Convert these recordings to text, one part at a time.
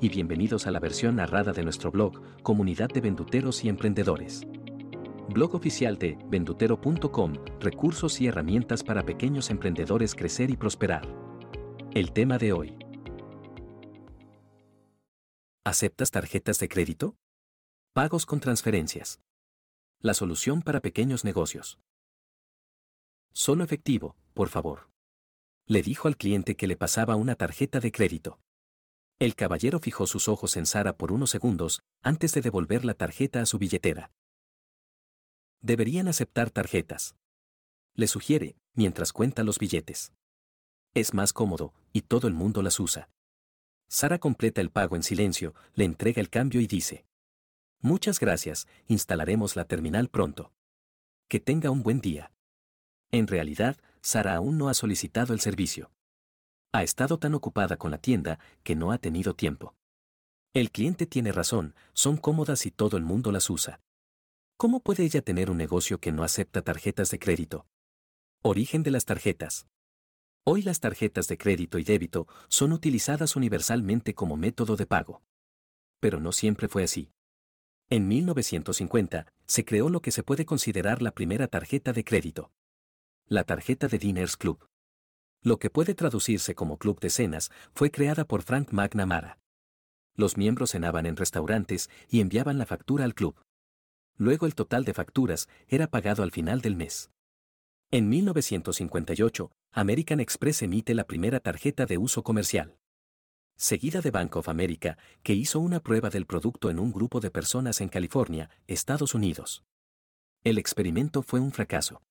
y bienvenidos a la versión narrada de nuestro blog, Comunidad de Venduteros y Emprendedores. Blog oficial de vendutero.com, recursos y herramientas para pequeños emprendedores crecer y prosperar. El tema de hoy. ¿Aceptas tarjetas de crédito? Pagos con transferencias. La solución para pequeños negocios. Solo efectivo, por favor. Le dijo al cliente que le pasaba una tarjeta de crédito. El caballero fijó sus ojos en Sara por unos segundos antes de devolver la tarjeta a su billetera. Deberían aceptar tarjetas. Le sugiere, mientras cuenta los billetes. Es más cómodo, y todo el mundo las usa. Sara completa el pago en silencio, le entrega el cambio y dice. Muchas gracias, instalaremos la terminal pronto. Que tenga un buen día. En realidad, Sara aún no ha solicitado el servicio. Ha estado tan ocupada con la tienda que no ha tenido tiempo. El cliente tiene razón, son cómodas y todo el mundo las usa. ¿Cómo puede ella tener un negocio que no acepta tarjetas de crédito? Origen de las tarjetas. Hoy las tarjetas de crédito y débito son utilizadas universalmente como método de pago. Pero no siempre fue así. En 1950, se creó lo que se puede considerar la primera tarjeta de crédito. La tarjeta de Diners Club. Lo que puede traducirse como club de cenas fue creada por Frank McNamara. Los miembros cenaban en restaurantes y enviaban la factura al club. Luego el total de facturas era pagado al final del mes. En 1958, American Express emite la primera tarjeta de uso comercial. Seguida de Bank of America, que hizo una prueba del producto en un grupo de personas en California, Estados Unidos. El experimento fue un fracaso.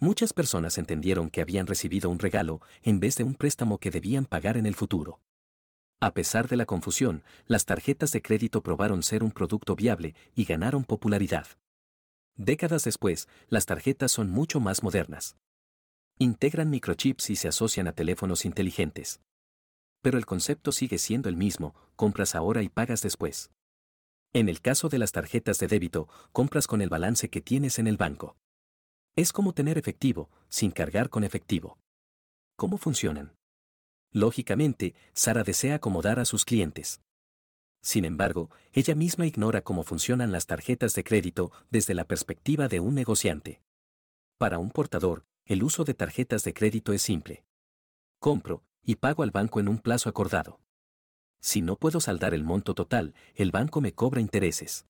Muchas personas entendieron que habían recibido un regalo en vez de un préstamo que debían pagar en el futuro. A pesar de la confusión, las tarjetas de crédito probaron ser un producto viable y ganaron popularidad. Décadas después, las tarjetas son mucho más modernas. Integran microchips y se asocian a teléfonos inteligentes. Pero el concepto sigue siendo el mismo, compras ahora y pagas después. En el caso de las tarjetas de débito, compras con el balance que tienes en el banco. Es como tener efectivo, sin cargar con efectivo. ¿Cómo funcionan? Lógicamente, Sara desea acomodar a sus clientes. Sin embargo, ella misma ignora cómo funcionan las tarjetas de crédito desde la perspectiva de un negociante. Para un portador, el uso de tarjetas de crédito es simple. Compro y pago al banco en un plazo acordado. Si no puedo saldar el monto total, el banco me cobra intereses.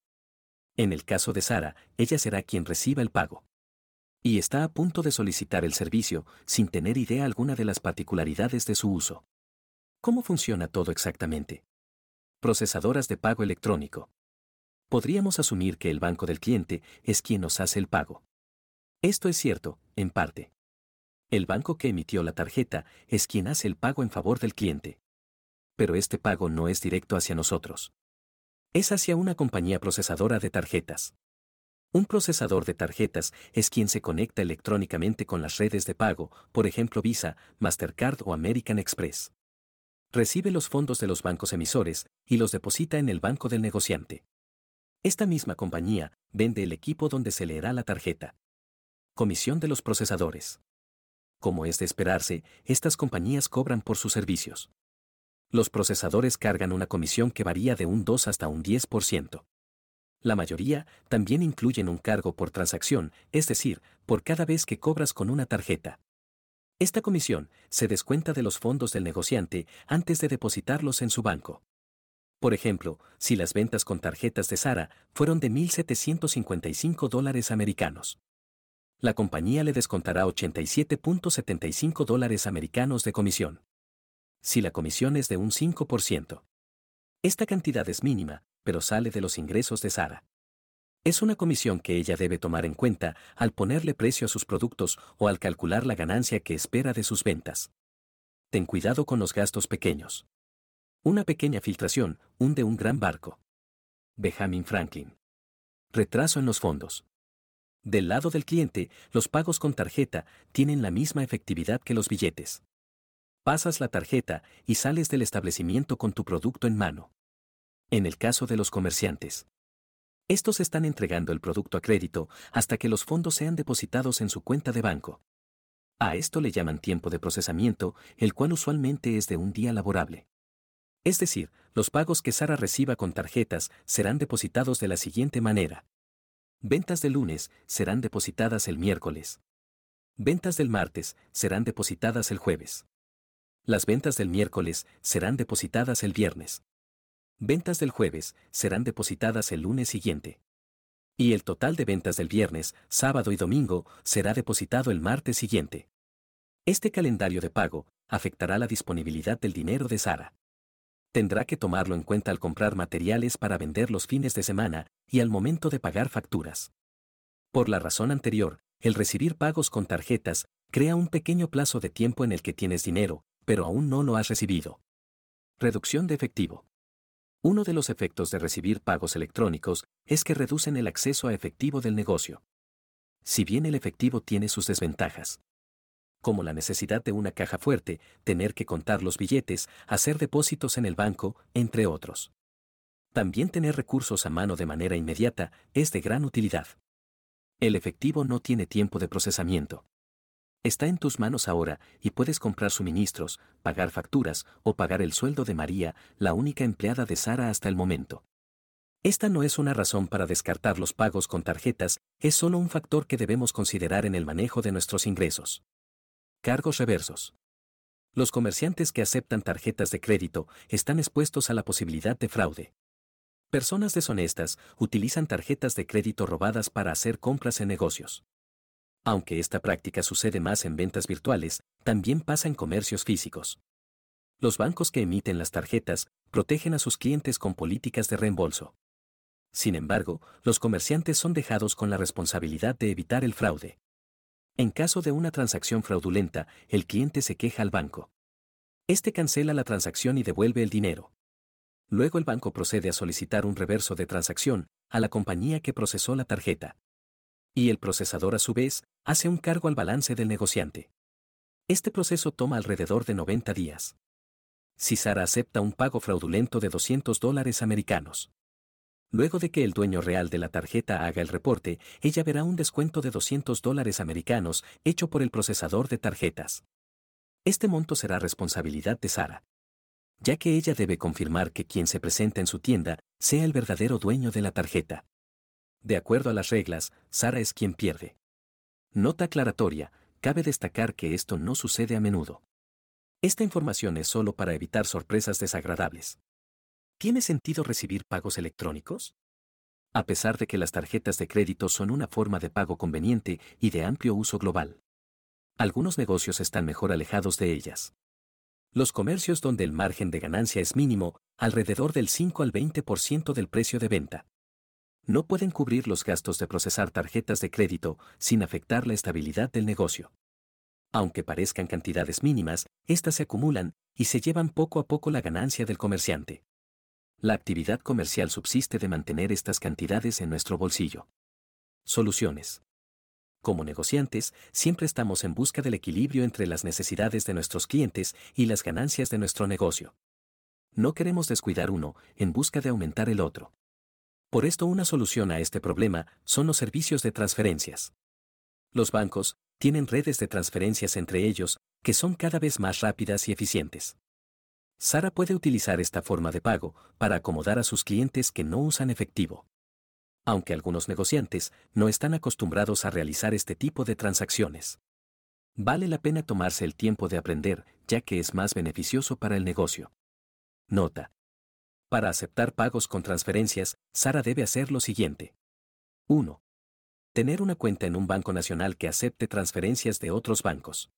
En el caso de Sara, ella será quien reciba el pago. Y está a punto de solicitar el servicio sin tener idea alguna de las particularidades de su uso. ¿Cómo funciona todo exactamente? Procesadoras de pago electrónico. Podríamos asumir que el banco del cliente es quien nos hace el pago. Esto es cierto, en parte. El banco que emitió la tarjeta es quien hace el pago en favor del cliente. Pero este pago no es directo hacia nosotros. Es hacia una compañía procesadora de tarjetas. Un procesador de tarjetas es quien se conecta electrónicamente con las redes de pago, por ejemplo Visa, Mastercard o American Express. Recibe los fondos de los bancos emisores y los deposita en el banco del negociante. Esta misma compañía vende el equipo donde se leerá la tarjeta. Comisión de los procesadores. Como es de esperarse, estas compañías cobran por sus servicios. Los procesadores cargan una comisión que varía de un 2 hasta un 10%. La mayoría también incluyen un cargo por transacción, es decir, por cada vez que cobras con una tarjeta. Esta comisión se descuenta de los fondos del negociante antes de depositarlos en su banco. Por ejemplo, si las ventas con tarjetas de Sara fueron de 1.755 dólares americanos. La compañía le descontará 87.75 dólares americanos de comisión. Si la comisión es de un 5%. Esta cantidad es mínima, pero sale de los ingresos de Sara. Es una comisión que ella debe tomar en cuenta al ponerle precio a sus productos o al calcular la ganancia que espera de sus ventas. Ten cuidado con los gastos pequeños. Una pequeña filtración hunde un gran barco. Benjamin Franklin. Retraso en los fondos. Del lado del cliente, los pagos con tarjeta tienen la misma efectividad que los billetes. Pasas la tarjeta y sales del establecimiento con tu producto en mano. En el caso de los comerciantes. Estos están entregando el producto a crédito hasta que los fondos sean depositados en su cuenta de banco. A esto le llaman tiempo de procesamiento, el cual usualmente es de un día laborable. Es decir, los pagos que Sara reciba con tarjetas serán depositados de la siguiente manera. Ventas del lunes serán depositadas el miércoles. Ventas del martes serán depositadas el jueves. Las ventas del miércoles serán depositadas el viernes. Ventas del jueves serán depositadas el lunes siguiente. Y el total de ventas del viernes, sábado y domingo será depositado el martes siguiente. Este calendario de pago afectará la disponibilidad del dinero de Sara. Tendrá que tomarlo en cuenta al comprar materiales para vender los fines de semana y al momento de pagar facturas. Por la razón anterior, el recibir pagos con tarjetas crea un pequeño plazo de tiempo en el que tienes dinero, pero aún no lo has recibido. Reducción de efectivo. Uno de los efectos de recibir pagos electrónicos es que reducen el acceso a efectivo del negocio. Si bien el efectivo tiene sus desventajas, como la necesidad de una caja fuerte, tener que contar los billetes, hacer depósitos en el banco, entre otros. También tener recursos a mano de manera inmediata es de gran utilidad. El efectivo no tiene tiempo de procesamiento. Está en tus manos ahora y puedes comprar suministros, pagar facturas o pagar el sueldo de María, la única empleada de Sara hasta el momento. Esta no es una razón para descartar los pagos con tarjetas, es solo un factor que debemos considerar en el manejo de nuestros ingresos. Cargos reversos. Los comerciantes que aceptan tarjetas de crédito están expuestos a la posibilidad de fraude. Personas deshonestas utilizan tarjetas de crédito robadas para hacer compras en negocios. Aunque esta práctica sucede más en ventas virtuales, también pasa en comercios físicos. Los bancos que emiten las tarjetas protegen a sus clientes con políticas de reembolso. Sin embargo, los comerciantes son dejados con la responsabilidad de evitar el fraude. En caso de una transacción fraudulenta, el cliente se queja al banco. Este cancela la transacción y devuelve el dinero. Luego el banco procede a solicitar un reverso de transacción a la compañía que procesó la tarjeta y el procesador a su vez hace un cargo al balance del negociante. Este proceso toma alrededor de 90 días. Si Sara acepta un pago fraudulento de 200 dólares americanos. Luego de que el dueño real de la tarjeta haga el reporte, ella verá un descuento de 200 dólares americanos hecho por el procesador de tarjetas. Este monto será responsabilidad de Sara. Ya que ella debe confirmar que quien se presenta en su tienda sea el verdadero dueño de la tarjeta. De acuerdo a las reglas, Sara es quien pierde. Nota aclaratoria, cabe destacar que esto no sucede a menudo. Esta información es solo para evitar sorpresas desagradables. ¿Tiene sentido recibir pagos electrónicos? A pesar de que las tarjetas de crédito son una forma de pago conveniente y de amplio uso global. Algunos negocios están mejor alejados de ellas. Los comercios donde el margen de ganancia es mínimo, alrededor del 5 al 20% del precio de venta no pueden cubrir los gastos de procesar tarjetas de crédito sin afectar la estabilidad del negocio. Aunque parezcan cantidades mínimas, éstas se acumulan y se llevan poco a poco la ganancia del comerciante. La actividad comercial subsiste de mantener estas cantidades en nuestro bolsillo. Soluciones. Como negociantes, siempre estamos en busca del equilibrio entre las necesidades de nuestros clientes y las ganancias de nuestro negocio. No queremos descuidar uno en busca de aumentar el otro. Por esto una solución a este problema son los servicios de transferencias. Los bancos tienen redes de transferencias entre ellos que son cada vez más rápidas y eficientes. Sara puede utilizar esta forma de pago para acomodar a sus clientes que no usan efectivo. Aunque algunos negociantes no están acostumbrados a realizar este tipo de transacciones. Vale la pena tomarse el tiempo de aprender, ya que es más beneficioso para el negocio. Nota. Para aceptar pagos con transferencias, Sara debe hacer lo siguiente. 1. Tener una cuenta en un banco nacional que acepte transferencias de otros bancos.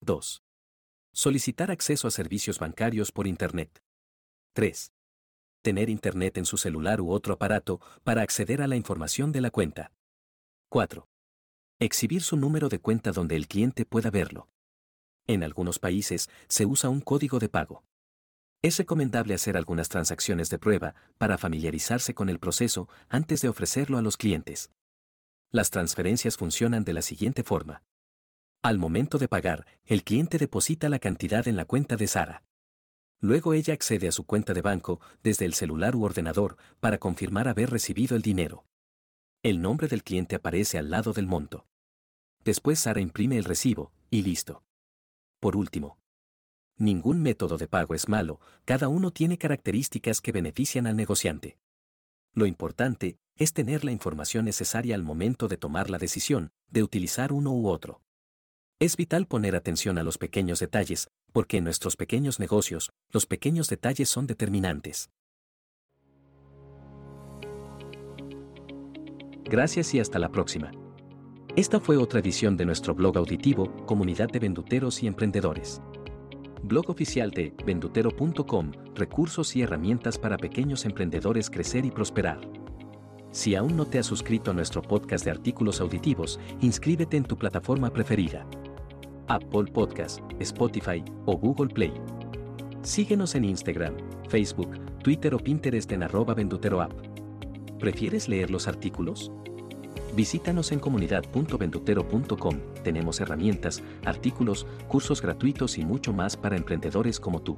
2. Solicitar acceso a servicios bancarios por Internet. 3. Tener Internet en su celular u otro aparato para acceder a la información de la cuenta. 4. Exhibir su número de cuenta donde el cliente pueda verlo. En algunos países se usa un código de pago. Es recomendable hacer algunas transacciones de prueba para familiarizarse con el proceso antes de ofrecerlo a los clientes. Las transferencias funcionan de la siguiente forma. Al momento de pagar, el cliente deposita la cantidad en la cuenta de Sara. Luego ella accede a su cuenta de banco desde el celular u ordenador para confirmar haber recibido el dinero. El nombre del cliente aparece al lado del monto. Después Sara imprime el recibo, y listo. Por último, Ningún método de pago es malo, cada uno tiene características que benefician al negociante. Lo importante es tener la información necesaria al momento de tomar la decisión de utilizar uno u otro. Es vital poner atención a los pequeños detalles, porque en nuestros pequeños negocios, los pequeños detalles son determinantes. Gracias y hasta la próxima. Esta fue otra edición de nuestro blog auditivo, Comunidad de Venduteros y Emprendedores blog oficial de vendutero.com, recursos y herramientas para pequeños emprendedores crecer y prosperar. Si aún no te has suscrito a nuestro podcast de artículos auditivos, inscríbete en tu plataforma preferida. Apple Podcast, Spotify o Google Play. Síguenos en Instagram, Facebook, Twitter o Pinterest en arroba venduteroapp. ¿Prefieres leer los artículos? Visítanos en comunidad.vendutero.com. Tenemos herramientas, artículos, cursos gratuitos y mucho más para emprendedores como tú.